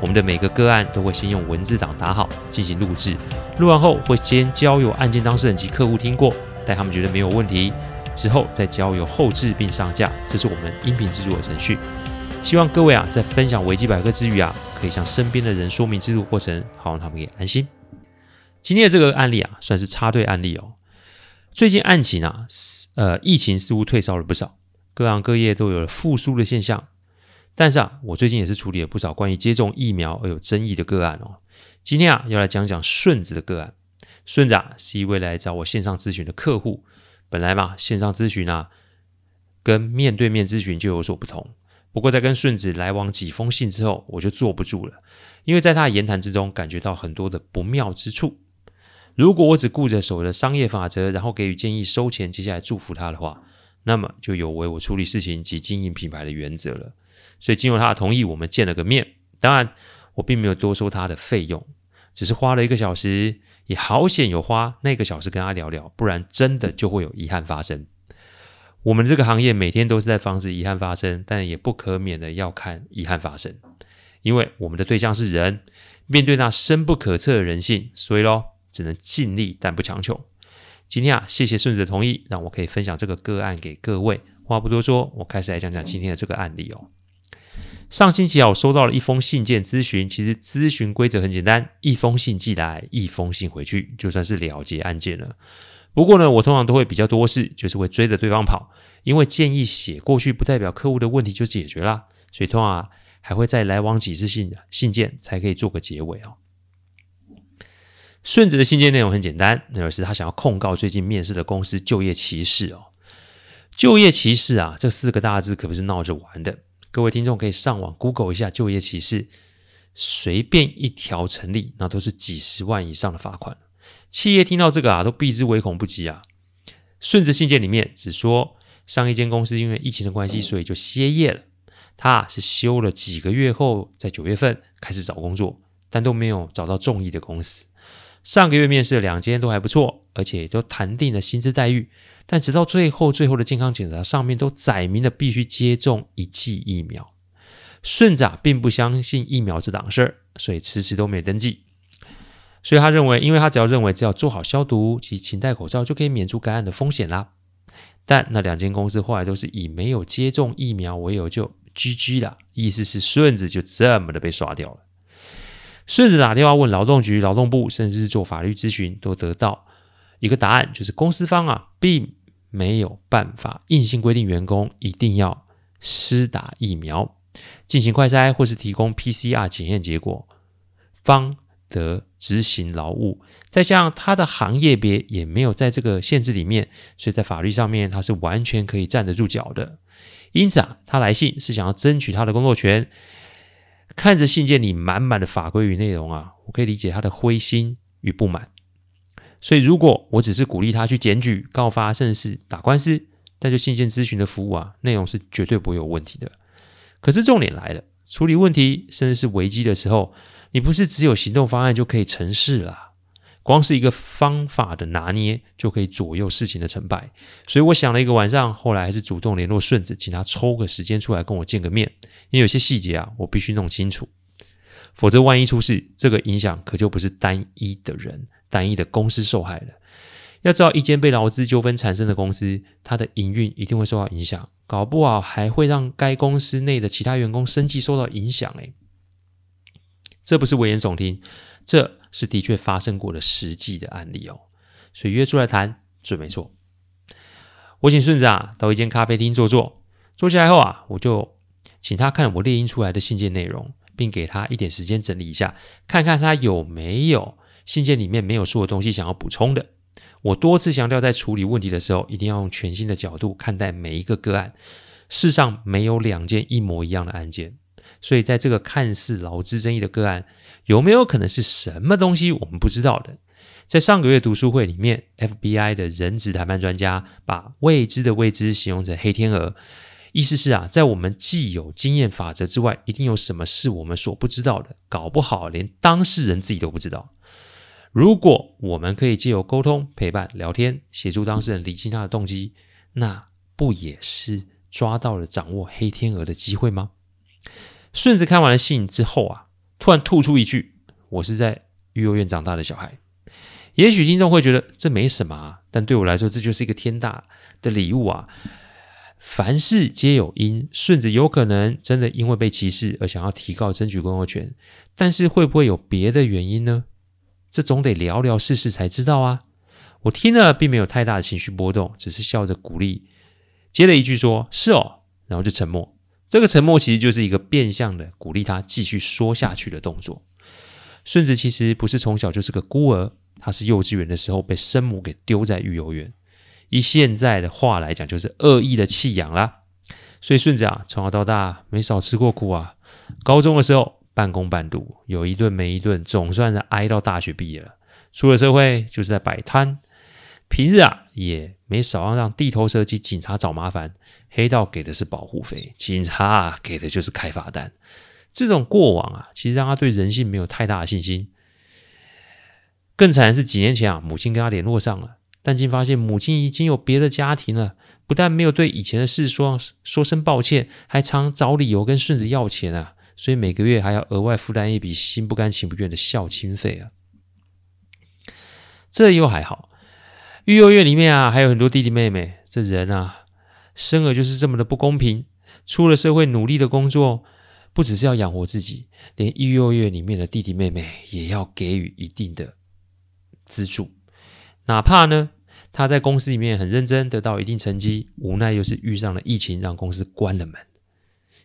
我们的每个个案都会先用文字档打好，进行录制，录完后会先交由案件当事人及客户听过，待他们觉得没有问题。之后再交由后制并上架，这是我们音频制作的程序。希望各位啊，在分享维基百科之余啊，可以向身边的人说明制作过程，好让他们也安心。今天的这个案例啊，算是插队案例哦。最近案情啊，呃，疫情似乎退烧了不少，各行各业都有了复苏的现象。但是啊，我最近也是处理了不少关于接种疫苗而有争议的个案哦。今天啊，要来讲讲顺子的个案。顺子啊，是一位来找我线上咨询的客户。本来嘛，线上咨询啊，跟面对面咨询就有所不同。不过在跟顺子来往几封信之后，我就坐不住了，因为在他的言谈之中感觉到很多的不妙之处。如果我只顾着守着商业法则，然后给予建议、收钱，接下来祝福他的话，那么就有违我处理事情及经营品牌的原则了。所以经由他的同意，我们见了个面。当然，我并没有多收他的费用，只是花了一个小时。也好险有花那个小时跟他聊聊，不然真的就会有遗憾发生。我们这个行业每天都是在防止遗憾发生，但也不可免的要看遗憾发生，因为我们的对象是人，面对那深不可测的人性，所以咯，只能尽力但不强求。今天啊，谢谢顺子的同意，让我可以分享这个个案给各位。话不多说，我开始来讲讲今天的这个案例哦。上星期啊，我收到了一封信件咨询。其实咨询规则很简单，一封信寄来，一封信回去，就算是了结案件了。不过呢，我通常都会比较多事，就是会追着对方跑，因为建议写过去不代表客户的问题就解决了，所以通常啊还会再来往几次信信件才可以做个结尾哦。顺子的信件内容很简单，那就是他想要控告最近面试的公司就业歧视哦。就业歧视啊，这四个大字可不是闹着玩的。各位听众可以上网 Google 一下就业歧视，随便一条成立，那都是几十万以上的罚款。企业听到这个啊，都避之唯恐不及啊。顺子信件里面只说，上一间公司因为疫情的关系，所以就歇业了。他是休了几个月后，在九月份开始找工作，但都没有找到中意的公司。上个月面试的两间都还不错，而且都谈定了薪资待遇。但直到最后，最后的健康检查上面都载明了必须接种一剂疫苗。顺子啊，并不相信疫苗这档事儿，所以迟迟都没登记。所以他认为，因为他只要认为只要做好消毒及勤戴口罩，就可以免除感染的风险啦。但那两间公司后来都是以没有接种疫苗为由就 GG 了，意思是顺子就这么的被刷掉了。顺子打电话问劳动局、劳动部，甚至是做法律咨询，都得到一个答案，就是公司方啊，并没有办法硬性规定员工一定要施打疫苗、进行快筛或是提供 PCR 检验结果，方得执行劳务。再加上他的行业别也没有在这个限制里面，所以在法律上面他是完全可以站得住脚的。因此啊，他来信是想要争取他的工作权。看着信件里满满的法规与内容啊，我可以理解他的灰心与不满。所以，如果我只是鼓励他去检举、告发，甚至是打官司，但就信件咨询的服务啊，内容是绝对不会有问题的。可是重点来了，处理问题甚至是危机的时候，你不是只有行动方案就可以成事了。光是一个方法的拿捏，就可以左右事情的成败。所以我想了一个晚上，后来还是主动联络顺子，请他抽个时间出来跟我见个面，因为有些细节啊，我必须弄清楚，否则万一出事，这个影响可就不是单一的人。单一的公司受害了。要知道，一间被劳资纠纷产生的公司，它的营运一定会受到影响，搞不好还会让该公司内的其他员工生计受到影响。诶，这不是危言耸听，这是的确发生过的实际的案例哦。所以约出来谈准没错。我请顺子啊到一间咖啡厅坐坐，坐下来后啊，我就请他看我列印出来的信件内容，并给他一点时间整理一下，看看他有没有。信件里面没有说的东西，想要补充的。我多次强调，在处理问题的时候，一定要用全新的角度看待每一个个案。世上没有两件一模一样的案件，所以在这个看似劳资争议的个案，有没有可能是什么东西我们不知道的？在上个月读书会里面，FBI 的人质谈判专家把未知的未知形容成黑天鹅，意思是啊，在我们既有经验法则之外，一定有什么是我们所不知道的，搞不好连当事人自己都不知道。如果我们可以借由沟通、陪伴、聊天，协助当事人理清他的动机，那不也是抓到了掌握黑天鹅的机会吗？顺子看完了信之后啊，突然吐出一句：“我是在育幼院长大的小孩。”也许听众会觉得这没什么啊，但对我来说，这就是一个天大的礼物啊！凡事皆有因，顺子有可能真的因为被歧视而想要提高争取工作权，但是会不会有别的原因呢？这总得聊聊试试才知道啊！我听了并没有太大的情绪波动，只是笑着鼓励，接了一句说：“是哦。”然后就沉默。这个沉默其实就是一个变相的鼓励他继续说下去的动作。顺子其实不是从小就是个孤儿，他是幼稚园的时候被生母给丢在育幼院，以现在的话来讲，就是恶意的弃养啦。所以顺子啊，从小到大没少吃过苦啊。高中的时候半工半读，有一顿没一顿，总算是挨到大学毕业了。出了社会就是在摆摊，平日啊也没少让地头蛇及警察找麻烦。黑道给的是保护费，警察给的就是开罚单。这种过往啊，其实让他对人性没有太大的信心。更惨的是，几年前啊，母亲跟他联络上了，但竟发现母亲已经有别的家庭了。不但没有对以前的事说说声抱歉，还常找理由跟顺子要钱啊，所以每个月还要额外负担一笔心不甘情不愿的孝亲费啊。这又还好，育幼院里面啊，还有很多弟弟妹妹。这人啊，生而就是这么的不公平。出了社会努力的工作，不只是要养活自己，连育幼院里面的弟弟妹妹也要给予一定的资助，哪怕呢，他在公司里面很认真，得到一定成绩，无奈又是遇上了疫情，让公司关了门。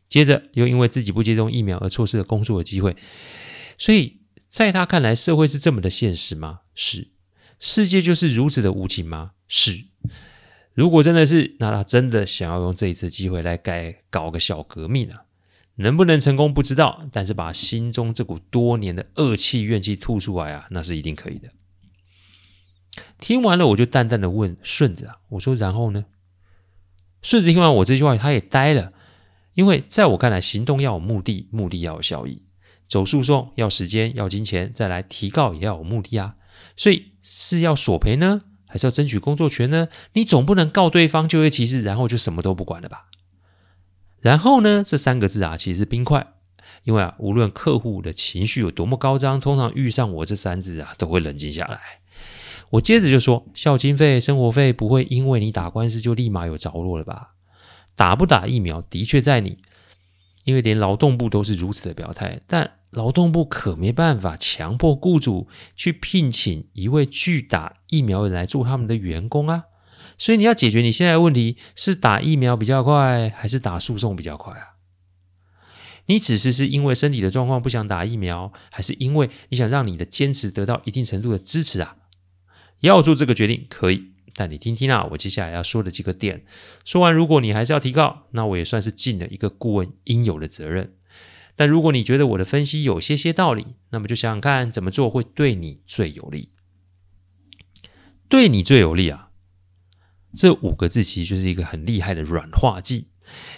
接着又因为自己不接种疫苗而错失了工作的机会。所以在他看来，社会是这么的现实吗？是。世界就是如此的无情吗？是。如果真的是，那他真的想要用这一次机会来改搞个小革命啊？能不能成功不知道，但是把心中这股多年的恶气怨气吐出来啊，那是一定可以的。听完了，我就淡淡的问顺子啊，我说然后呢？顺子听完我这句话，他也呆了，因为在我看来，行动要有目的，目的要有效益。走诉讼要时间，要金钱，再来提告也要有目的啊。所以是要索赔呢，还是要争取工作权呢？你总不能告对方就业歧视，然后就什么都不管了吧？然后呢？这三个字啊，其实是冰块，因为啊，无论客户的情绪有多么高涨，通常遇上我这三字啊，都会冷静下来。我接着就说，孝经费、生活费不会因为你打官司就立马有着落了吧？打不打疫苗的确在你，因为连劳动部都是如此的表态，但劳动部可没办法强迫雇主去聘请一位拒打疫苗的来做他们的员工啊。所以你要解决你现在的问题，是打疫苗比较快，还是打诉讼比较快啊？你此时是因为身体的状况不想打疫苗，还是因为你想让你的坚持得到一定程度的支持啊？要做这个决定可以，但你听听啊，我接下来要说的几个点。说完，如果你还是要提告，那我也算是尽了一个顾问应有的责任。但如果你觉得我的分析有些些道理，那么就想想看怎么做会对你最有利。对你最有利啊！这五个字其实就是一个很厉害的软化剂，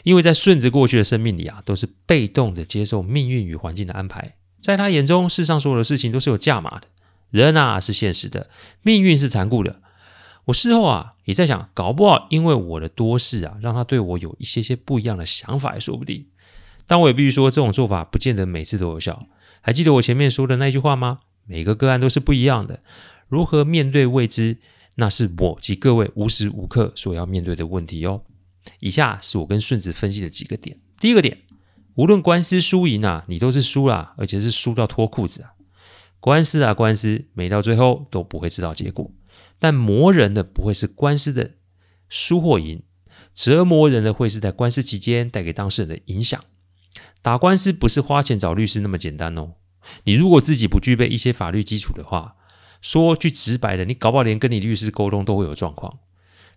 因为在顺子过去的生命里啊，都是被动的接受命运与环境的安排。在他眼中，世上所有的事情都是有价码的。人啊是现实的，命运是残酷的。我事后啊也在想，搞不好因为我的多事啊，让他对我有一些些不一样的想法也说不定。但我也必须说，这种做法不见得每次都有效。还记得我前面说的那句话吗？每个个案都是不一样的，如何面对未知，那是我及各位无时无刻所要面对的问题哦。以下是我跟顺子分析的几个点。第一个点，无论官司输赢啊，你都是输啦，而且是输到脱裤子啊。官司啊，官司，没到最后都不会知道结果。但磨人的不会是官司的输或赢，折磨人的会是在官司期间带给当事人的影响。打官司不是花钱找律师那么简单哦。你如果自己不具备一些法律基础的话，说句直白的，你搞不好连跟你律师沟通都会有状况。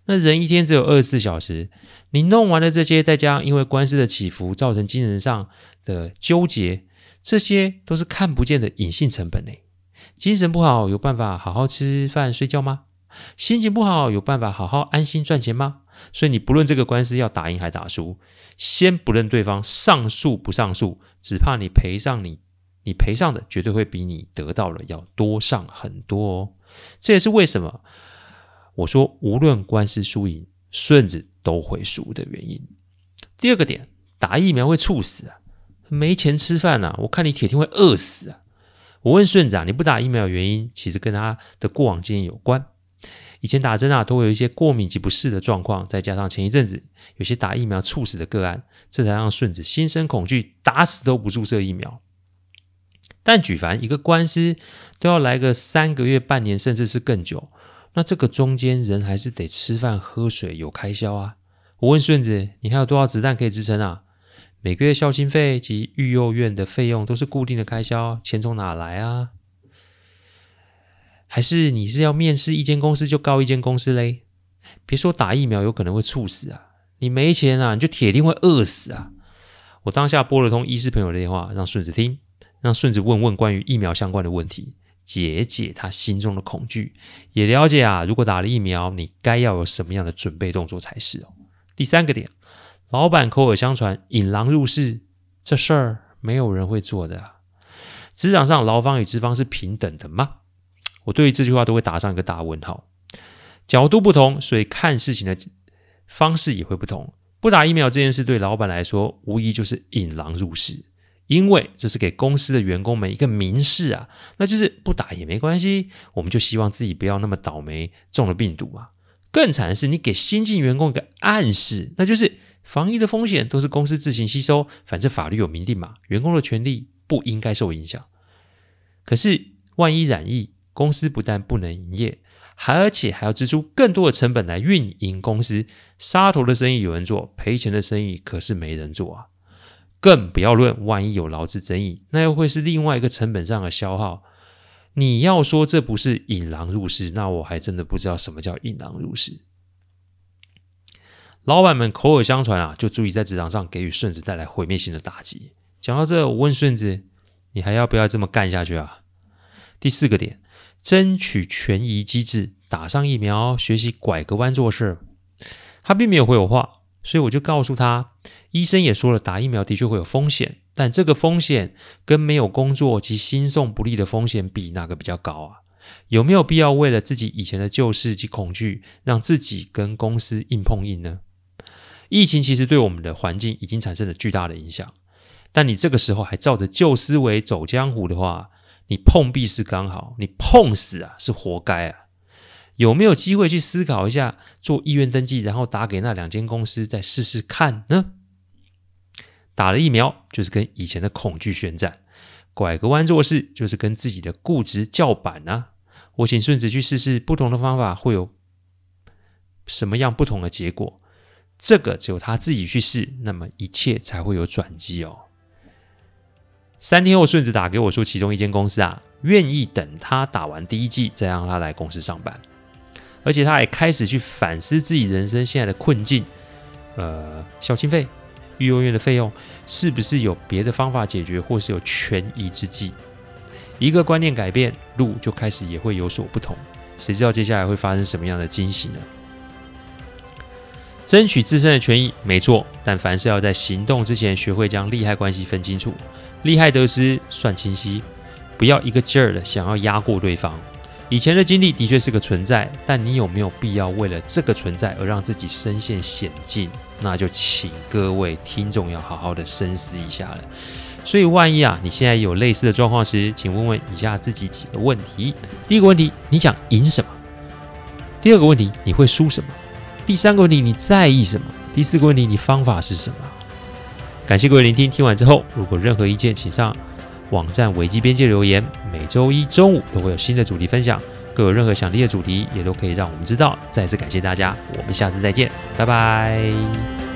那人一天只有二十四小时，你弄完了这些，再加上因为官司的起伏造成精神上的纠结，这些都是看不见的隐性成本呢。精神不好，有办法好好吃饭睡觉吗？心情不好，有办法好好安心赚钱吗？所以你不论这个官司要打赢还打输，先不论对方上诉不上诉，只怕你赔上你，你赔上的绝对会比你得到了要多上很多哦。这也是为什么。我说，无论官司输赢，顺子都会输的原因。第二个点，打疫苗会猝死啊，没钱吃饭啊，我看你铁定会饿死啊。我问顺子啊，你不打疫苗的原因，其实跟他的过往经验有关。以前打针啊，都会有一些过敏及不适的状况，再加上前一阵子有些打疫苗猝死的个案，这才让顺子心生恐惧，打死都不注射疫苗。但举凡一个官司都要来个三个月、半年，甚至是更久。那这个中间人还是得吃饭喝水有开销啊！我问顺子，你还有多少子弹可以支撑啊？每个月孝心费及育幼院的费用都是固定的开销，钱从哪来啊？还是你是要面试一间公司就告一间公司嘞？别说打疫苗有可能会猝死啊，你没钱啊，你就铁定会饿死啊！我当下拨了通医师朋友的电话，让顺子听，让顺子问问关于疫苗相关的问题。解解他心中的恐惧，也了解啊，如果打了疫苗，你该要有什么样的准备动作才是哦。第三个点，老板口耳相传引狼入室，这事儿没有人会做的啊。职场上劳方与资方是平等的吗？我对于这句话都会打上一个大问号。角度不同，所以看事情的方式也会不同。不打疫苗这件事对老板来说，无疑就是引狼入室。因为这是给公司的员工们一个明示啊，那就是不打也没关系，我们就希望自己不要那么倒霉中了病毒啊。更惨的是，你给新进员工一个暗示，那就是防疫的风险都是公司自行吸收，反正法律有明定嘛，员工的权利不应该受影响。可是万一染疫，公司不但不能营业，还而且还要支出更多的成本来运营公司，杀头的生意有人做，赔钱的生意可是没人做啊。更不要论，万一有劳资争议，那又会是另外一个成本上的消耗。你要说这不是引狼入室，那我还真的不知道什么叫引狼入室。老板们口耳相传啊，就足以在职场上给予顺子带来毁灭性的打击。讲到这，我问顺子，你还要不要这么干下去啊？第四个点，争取权宜机制，打上疫苗，学习拐个弯做事。他并没有回我话。所以我就告诉他，医生也说了，打疫苗的确会有风险，但这个风险跟没有工作及心送不利的风险比，哪个比较高啊？有没有必要为了自己以前的旧事及恐惧，让自己跟公司硬碰硬呢？疫情其实对我们的环境已经产生了巨大的影响，但你这个时候还照着旧思维走江湖的话，你碰壁是刚好，你碰死啊是活该啊！有没有机会去思考一下做意愿登记，然后打给那两间公司再试试看呢？打了疫苗就是跟以前的恐惧宣战，拐个弯做事就是跟自己的固执叫板啊！我请顺子去试试不同的方法会有什么样不同的结果？这个只有他自己去试，那么一切才会有转机哦。三天后，顺子打给我说，其中一间公司啊，愿意等他打完第一季，再让他来公司上班。而且他也开始去反思自己人生现在的困境，呃，孝亲费、育幼院的费用，是不是有别的方法解决，或是有权宜之计？一个观念改变，路就开始也会有所不同。谁知道接下来会发生什么样的惊喜呢？争取自身的权益没错，但凡事要在行动之前学会将利害关系分清楚，利害得失算清晰，不要一个劲儿的想要压过对方。以前的经历的确是个存在，但你有没有必要为了这个存在而让自己身陷险境？那就请各位听众要好好的深思一下了。所以，万一啊，你现在有类似的状况时，请问问以下自己几个问题：第一个问题，你想赢什么？第二个问题，你会输什么？第三个问题，你在意什么？第四个问题，你方法是什么？感谢各位聆听，听完之后，如果任何意见，请上。网站维基边界留言，每周一中午都会有新的主题分享。各有任何想听的主题，也都可以让我们知道。再次感谢大家，我们下次再见，拜拜。